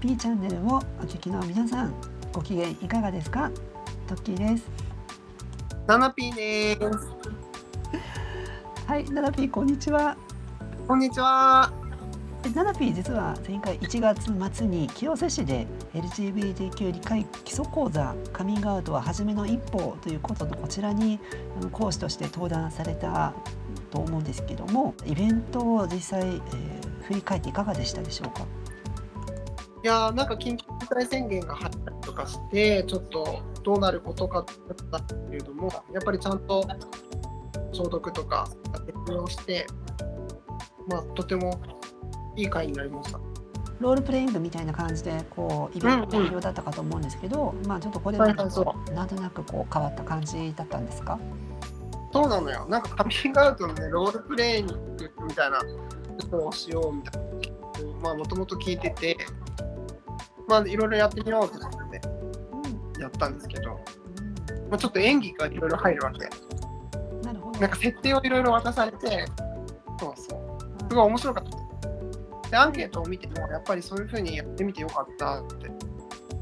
ピーチャンネルをお聞きの皆さんご機嫌いかがですか？トッキーですナナピーです。はいナナピーこんにちはこんにちは。ナナピー実は前回1月末に清瀬市で LGBTQ 理解基礎講座カミングアウトは初めの一歩ということのこちらに講師として登壇されたと思うんですけどもイベントを実際、えー振り返っていかがでしたでしょうか？いやーなんか緊急事態宣言が入ったりとかしてちょっとどうなることかだったけれどもやっぱりちゃんと消毒とか徹底をしてまあとてもいい会になりました。ロールプレイングみたいな感じでこうイベント表だったかと思うんですけど、まあちょっとこれまではいはいそとなんとなくこう変わった感じだったんですか？そうなのよ。なんかカミングアウトのねロールプレイングみたいなことをしようみたいなまあもともと聞いててまあいろいろやってみようと思ってうん、やったんですけど、まあ、ちょっと演技がいろいろ入るわけ。うん、なるほどなんか設定をいろいろ渡されて、そうそう、すごい面白かった。で、アンケートを見ても、やっぱりそういうふうにやってみてよかったっ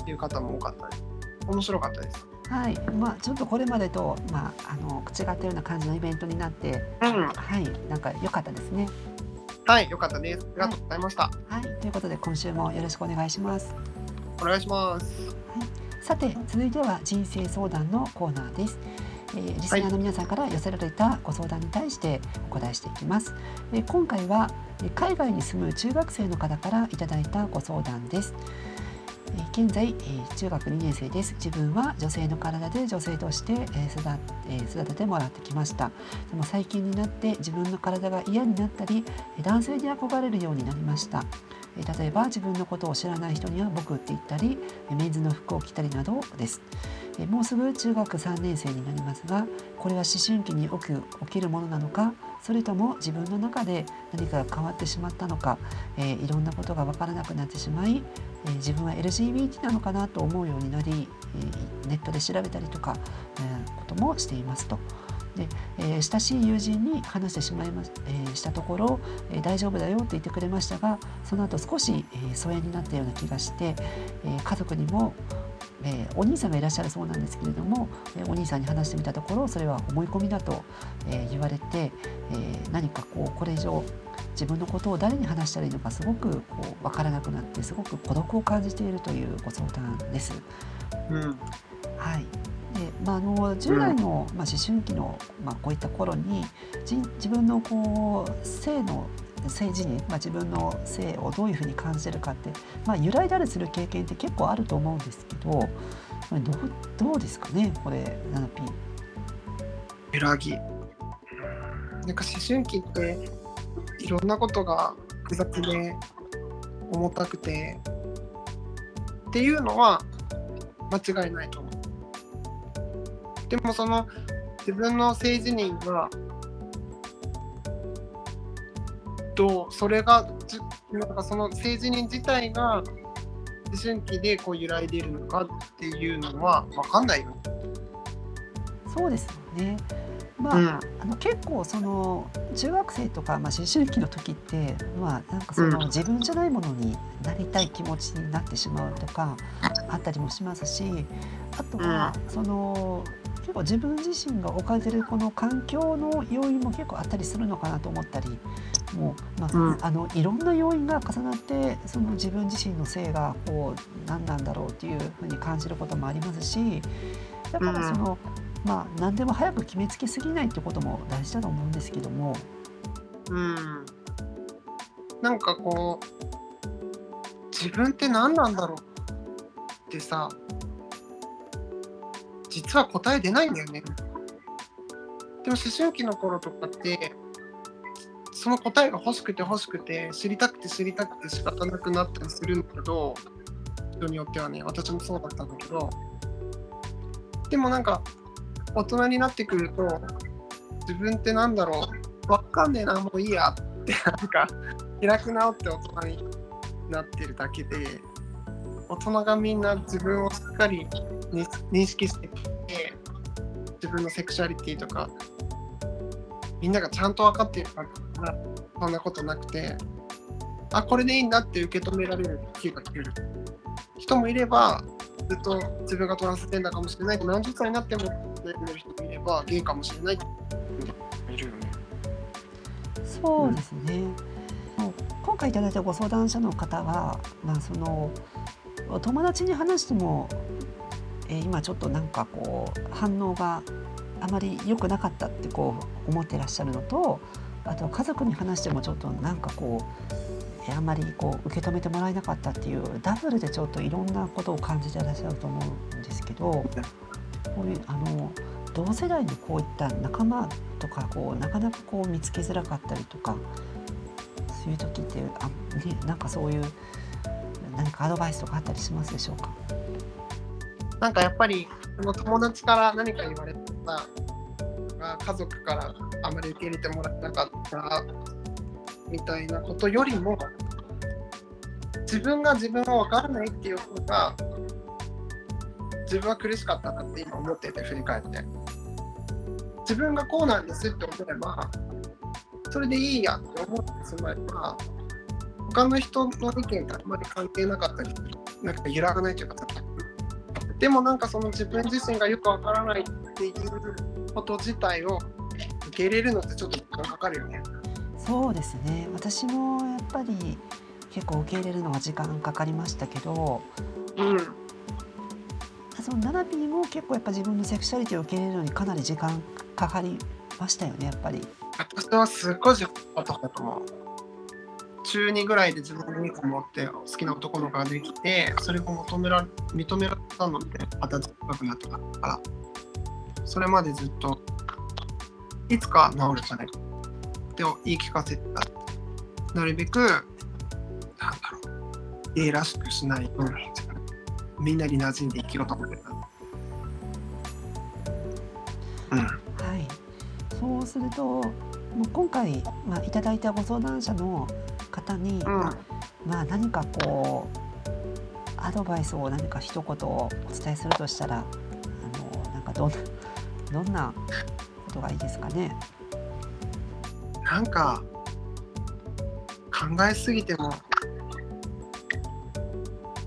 ていう方も多かったです。面白かったです。はい、まあちょっとこれまでとまああの違ったような感じのイベントになって、うん、はい、なんか良かったですね。はい、よかったです。ありがとうございました。はい、ということで今週もよろしくお願いします。お願いします。さて続いては人生相談のコーナーです。えーリスナーの皆さんから寄せられたご相談に対してお答えしていきます。えー今回はえー海外に住む中学生の方からいただいたご相談です。え現在、え中学2年生です。自分は女性の体で女性として、え育えー育ててもらってきました。でも最近になって自分の体が嫌になったり、男性に憧れるようになりました。え例えば自分のことを知らない人には僕って言ったり、メンズの服を着たりなどです。えもうすぐ中学3年生になりますが、これは思春期に起きるものなのか、それとも自分の中で何かが変わってしまったのか、えーいろんなことが分からなくなってしまい、えー自分は LGBT なのかなと思うようになり、えーネットで調べたりとか、えこともしていますと。で、え親しい友人に話してしまいまし、えしたところ、え大丈夫だよと言ってくれましたがその後少し、え疎遠になったような気がして、え家族にも、えーお兄さんがいらっしゃるそうなんですけれども、えーお兄さんに話してみたところそれは思い込みだと、えー言われて、えー何かこうこれ以上自分のことを誰に話したらいいのかすごくこう分からなくなってすごく孤独を感じているというご相談です。うん、はい。でまあ、あの10代の、まあ、思春期の、まあ、こういった頃にじ自分のこう性の性自認、まあ、自分の性をどういうふうに感じてるかって、まあ、揺らいだりする経験って結構あると思うんですけどこれどうどうですかねこれ 7P。揺らぎ。なんか思春期っていろんなことが複雑で重たくてっていうのは間違いないと思う。でもその自分の性自認がどうそれがじなんかその性自認自体が思春期でこう揺らいでいるのかっていうのは分かんないよ。ね。そうですよね。まあ、うん。あの結構その中学生とか、まあ、思春期の時って、まあ、なんかその、うん。自分じゃないものになりたい気持ちになってしまうとかあったりもしますしあとは、その結構自分自身が置かれてるこの環境の要因も結構あったりするのかなと思ったりもう、まあうん。あのいろんな要因が重なってその自分自身の性がこう何なんだろうっていうふうに感じることもありますしだからその、まあ何でも早く決めつけすぎないってことも大事だと思うんですけども、うん、なんかこう自分って何なんだろうってさ実は答え出ないんだよね。でも思春期の頃とかってその答えが欲しくて欲しくて知りたくて知りたくて仕方なくなったりするんだけど人によってはね私もそうだったんだけどでもなんか大人になってくると自分ってなんだろうわかんねえなもういいやってなんか開く直って大人になってるだけで大人がみんな自分をかり認認識して自分のセクシュアリティとかみんながちゃんと分かっているからそんなことなくてあこれでいいんだって受け止められる気がする。人もいればずっと自分がトランスジェンダーかもしれない。何十歳になっても悩んでる人もいればゲイかもしれないいるよね。そうですね、もう今回いただいたご相談者の方は、まあ、そのお友達に話しても、えー今ちょっとなんかこう反応があまり良くなかったってこう思ってらっしゃるのとあと家族に話してもちょっとなんかこうえーあまりこう受け止めてもらえなかったっていうダブルでちょっといろんなことを感じてらっしゃると思うんですけどこういうあの同世代のこういった仲間とかこうなかなかこう見つけづらかったりとかそういう時ってあ、ね、なんかそういう何かアドバイスとかあったりしますでしょうか？なんかやっぱりの友達から何か言われたが家族からあまり受け入れてもらえなかったみたいなことよりも自分が自分を分からないっていう方が自分は苦しかったなって今思ってて振り返って。自分がこうなんですって思えばそれでいいやって思ってしまえば他の人の意見があまり関係なかったりなんか揺らがないというかでもなんかその自分自身がよくわからないっていうこと自体を受け入れるのってちょっと時間かかるよね。そうですね私もやっぱり結構受け入れるのは時間かかりましたけどうん。そのナナピーも結構やっぱ自分のセクシャリティを受け入れるのにかなり時間かかりましたよねやっぱり。私はすっごい時間かかったと思う。中2ぐらいで自分に持って好きな男の子ができて、それを求めら認められたので、二十歳近くなってから。それまでずっと、いつか治るじゃないかって言い聞かせてた。なるべく、なんだろう、ゲイらしくしないように、みんなに馴染んで生きようと思ってた。うん。はい、そうするともう今回、まあ、いただいたご相談者の方に、うん。まあ、何かこうアドバイスを何か一言お伝えするとしたらあのなんかどんな どんなことがいいですかね？なんか考えすぎても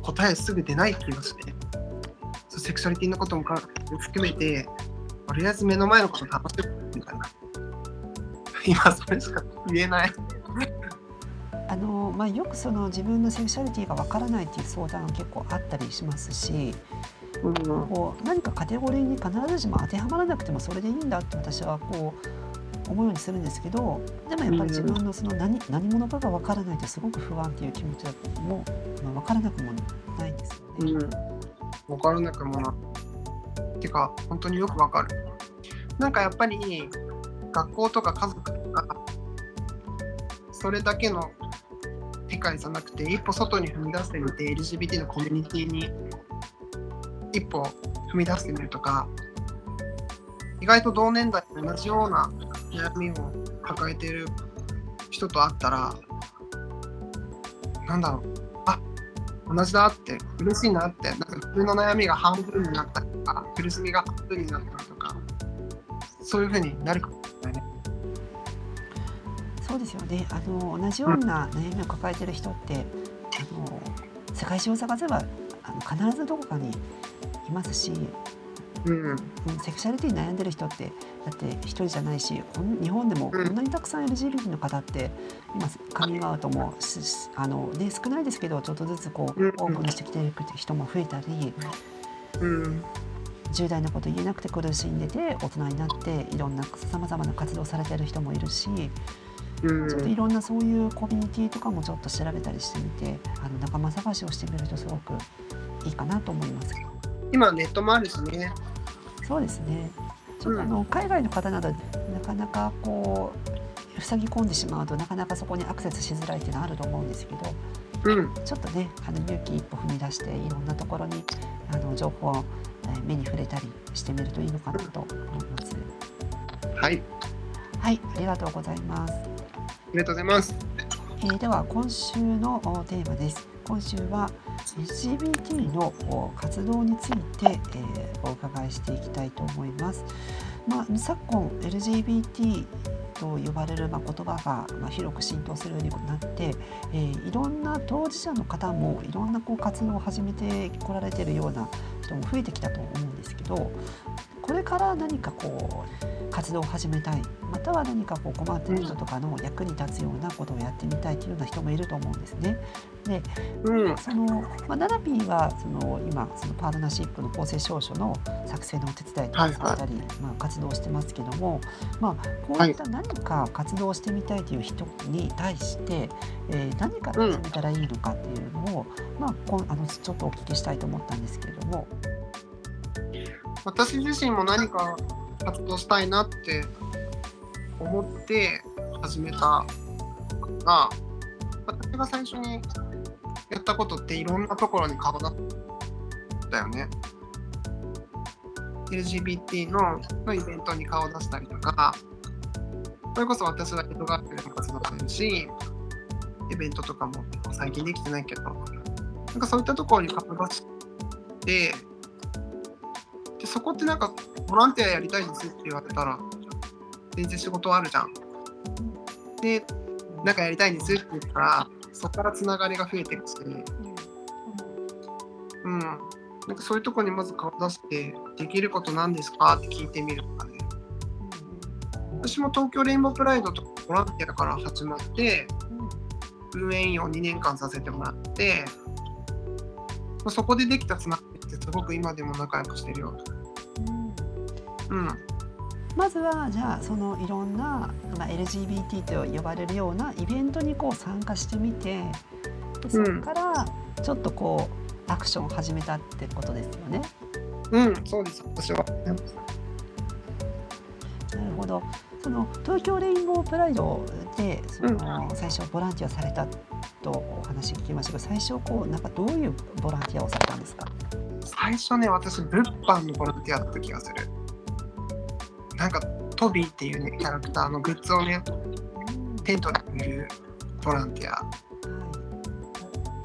答えすぐ出ない気がしてそうセクシャリティのこともか含めてとりあえず目の前のこと楽しむみたいな 今それしか言えないまあ、よくその自分のセクシャリティがわからないっていう相談が結構あったりしますしうん。こう何かカテゴリーに必ずしも当てはまらなくてもそれでいいんだって私はこう思うようにするんですけどでもやっぱり自分のその何何者かがわからないとすごく不安っていう気持ちも、まあ、分からなくもないんですよね。うん。分からなくもなてか本当によくわかる。なんかやっぱり学校とか家族とかそれだけの世界じゃなくて一歩外に踏み出してみて LGBT のコミュニティに一歩踏み出してみるとか意外と同年代と同じような悩みを抱えている人と会ったらなんだろうあ同じだって嬉しいなってなんか自分の悩みが半分になったりとか苦しみが半分になったりとかそういうふうになるかもしれない。そうですよね。あの同じような悩みを抱えてる人って、あの世界中を探せばあの必ずどこかにいますし、うん。うんセクシャリティに悩んでる人ってだって一人じゃないし日本でもこんなにたくさん LGBT の方って今カミングアウトもあの、ね、少ないですけどちょっとずつこううん。オープンにしてきている人も増えたりうん。重大なこと言えなくて苦しんでて大人になっていろんなさまざまな活動されてる人もいるしうんちょっといろんなそういうコミュニティとかもちょっと調べたりしてみてあの仲間探しをしてみるとすごくいいかなと思います。今ネットもあるしね。そうですね。ちょっとあの海外の方などなかなかこう塞ぎ込んでしまうとなかなかそこにアクセスしづらいっていうのはあると思うんですけどうんちょっとねあの勇気一歩踏み出していろんなところにあの情報をえー目に触れたりしてみるといいのかなと思います。はいはい、ありがとうございます。ありがとうございます。えーでは今週のテーマです。今週は LGBT の活動について、えーお伺いしていきたいと思います。まあ、昨今 LGBT と呼ばれるまあ言葉がまあ広く浸透するようになって、えー、いろんな当事者の方もいろんなこう活動を始めてこられてるような人も増えてきたと思うんですけどこれから何かこう活動を始めたいまたは何かこう困っている人とかの役に立つようなことをやってみたいというような人もいると思うんですね。で、うん、その、まあ、ナナピーはその今そのパートナーシップの公正証書の作成のお手伝いとかされたり、はいはい、まあ、活動してますけども、まあ、こういった何か活動してみたいという人に対して、はい、えー、何から始めたらいいのかっていうのを、うん、まあ、こあのちょっとお聞きしたいと思ったんですけれども。私自身も何か活動したいなって思って始めたが私が最初にやったことっていろんなところに顔出ったよね。LGBT ののイベントに顔を出したりとかそれこそ私は江戸川区でも活動してるしイベントとかも最近できてないけどなんかそういったところに顔出してそこってなんかボランティアやりたいですって言われたら全然仕事あるじゃん。でなんかやりたいんですって言ったらそこからつながりが増えてるし、うん、なんかそういうとこにまず顔出してできることなんですかって聞いてみるとかね。私も東京レインボープライドとかボランティアから始まって、運営員を2年間させてもらって、そこでできたつながりってすごく今でも仲良くしてるよ。うん、まずはじゃあそのいろんな、まあ、LGBT と呼ばれるようなイベントにこう参加してみてでそこからちょっとこうアクションを始めたってことですよね。うんそうです私は。なるほどその東京レインボープライドでその、うん、最初ボランティアされたとお話聞きましたけど最初こうなんかどういうボランティアをされたんですか？最初ね私物販のボランティアだった気がする。なんかトビーっていうねキャラクターのグッズをねテントで売るボランティア、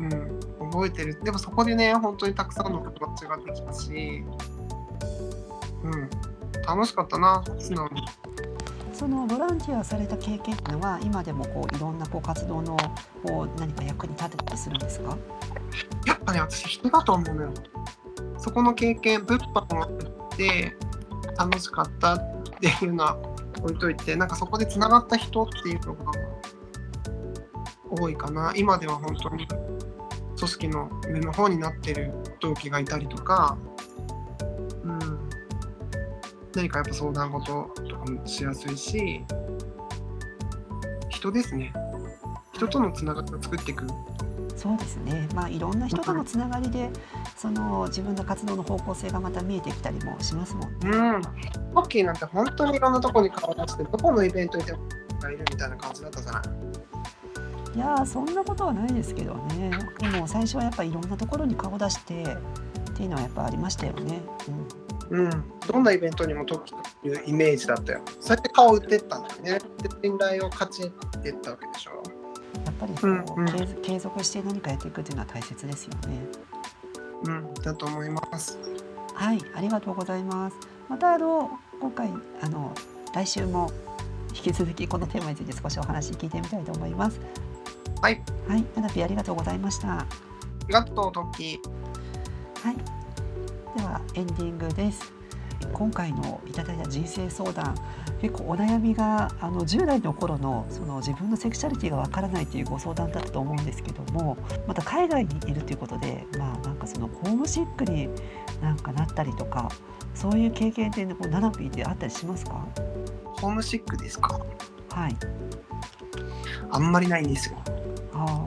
うん、覚えてるでもそこでね本当にたくさんの友達ができたし、うん、楽しかったな素直に。そのボランティアされた経験っていうのは今でもこういろんなこう活動のこう何か役に立てたりするんですか？やっぱね私人だと思うのよ。そこの経験物販をやって楽しかったっていうのは置いといてなんかそこでつながった人っていうのが多いかな。今では本当に組織の上の方になってる同期がいたりとか、うん、何かやっぱ相談事とかもしやすいし人ですね。人とのつながりを作っていくそうですね、まあ、いろんな人とのつながりで、その自分の活動の方向性がまた見えてきたりもしますもんね。うん、ホッキーなんて本当にいろんなとこに顔出してどこのイベントにでもがいるみたいな感じだったじゃない？いやそんなことはないですけどねでも最初はやっぱりいろんなところに顔出してっていうのはやっぱありましたよね。うん、うん、どんなイベントにもというイメージだったよ。そうやって顔売ってったんだよね。で信頼を勝ちってったわけでしょ。やっぱりこう、うんうん、継続して何かやっていくっていうのは大切ですよね。うん、だと思います。はい、ありがとうございます。またあの今回あの来週も引き続きこのテーマについて少しお話聞いてみたいと思います。はい。はい、ナナピありがとうございました。ありがとう、トキ。はい。ではエンディングです。今回のいただいた人生相談結構お悩みがあの10代の頃のその自分のセクシャリティがわからないというご相談だったと思うんですけどもまた海外にいるということで、まあ、なんかそのホームシックになんかなったりとかそういう経験ってこうナナピーってあったりしますか？ホームシックですか？はい。あんまりないんですよ。あ。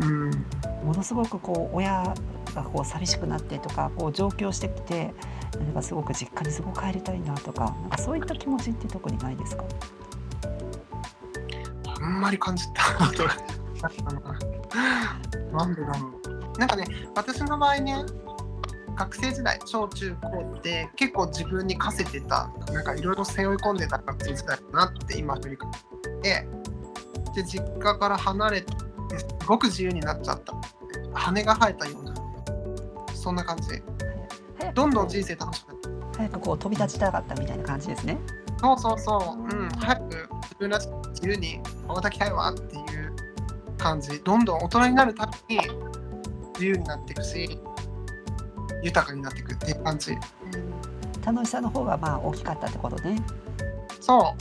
うん、ものすごくこう親がこう寂しくなってとかこう上京してきてなんかすごく実家にすごく帰りたいなとかなんかそういった気持ちって特にないですか？あんまり感じたことがな んでだろう。なんかね私の場合ね学生時代小中高って結構自分に課せてたなんかいろいろ背負い込んでた学生時代だなって今振り返ってで実家から離れてすごく自由になっちゃった。羽が生えたようなそんな感じどんどん人生楽しく早くこう飛び立ちたかったみたいな感じですね。そうそうそう、うん、早く自分らしく自由に羽ばたきたいわっていう感じ。どんどん大人になるたびに自由になっていくし豊かになっていくっていう感じ。楽しさの方がまあ大きかったってことね。そ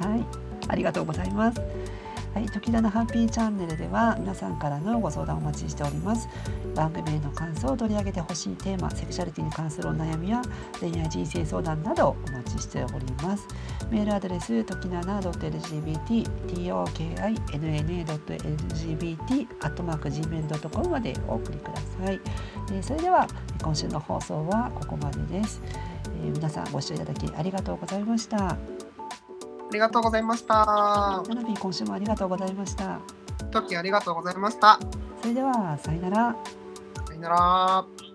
う。はい、ありがとうございます。はい、時田のハッピーチャンネルでは皆さんからのご相談をお待ちしております。番組への感想を、取り上げてほしいテーマ、セクシャリティに関するお悩みや恋愛人生相談などお待ちしております。メールアドレス、ときなな .lgbt、tokinna.lgbt、アットマーク gmail.com までお送りください。えーそれでは今週の放送はここまでです。えー皆さんご視聴いただきありがとうございました。ありがとうございましたナナピー今週もありがとうございました。トキありがとうございましたそれではさよなら。さよなら